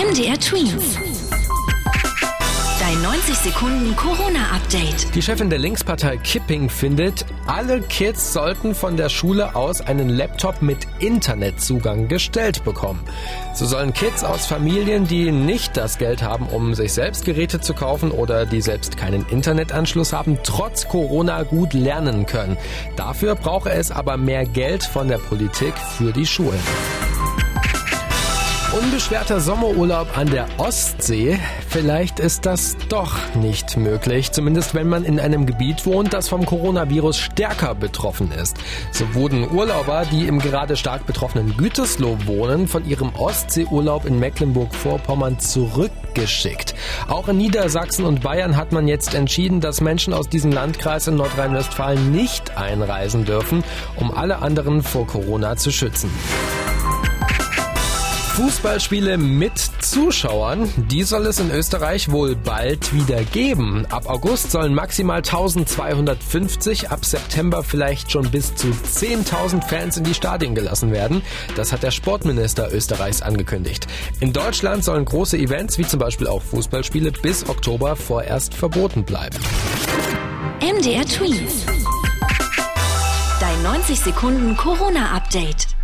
MDR Twins. Dein 90 Sekunden Corona-Update. Die Chefin der Linkspartei Kipping findet, alle Kids sollten von der Schule aus einen Laptop mit Internetzugang gestellt bekommen. So sollen Kids aus Familien, die nicht das Geld haben, um sich selbst Geräte zu kaufen oder die selbst keinen Internetanschluss haben, trotz Corona gut lernen können. Dafür brauche es aber mehr Geld von der Politik für die Schulen. Unbeschwerter Sommerurlaub an der Ostsee? Vielleicht ist das doch nicht möglich, zumindest wenn man in einem Gebiet wohnt, das vom Coronavirus stärker betroffen ist. So wurden Urlauber, die im gerade stark betroffenen Gütersloh wohnen, von ihrem Ostseeurlaub in Mecklenburg-Vorpommern zurückgeschickt. Auch in Niedersachsen und Bayern hat man jetzt entschieden, dass Menschen aus diesem Landkreis in Nordrhein-Westfalen nicht einreisen dürfen, um alle anderen vor Corona zu schützen. Fußballspiele mit Zuschauern, die soll es in Österreich wohl bald wieder geben. Ab August sollen maximal 1250, ab September vielleicht schon bis zu 10.000 Fans in die Stadien gelassen werden. Das hat der Sportminister Österreichs angekündigt. In Deutschland sollen große Events wie zum Beispiel auch Fußballspiele bis Oktober vorerst verboten bleiben. MDR Twins. Dein 90 Sekunden Corona-Update.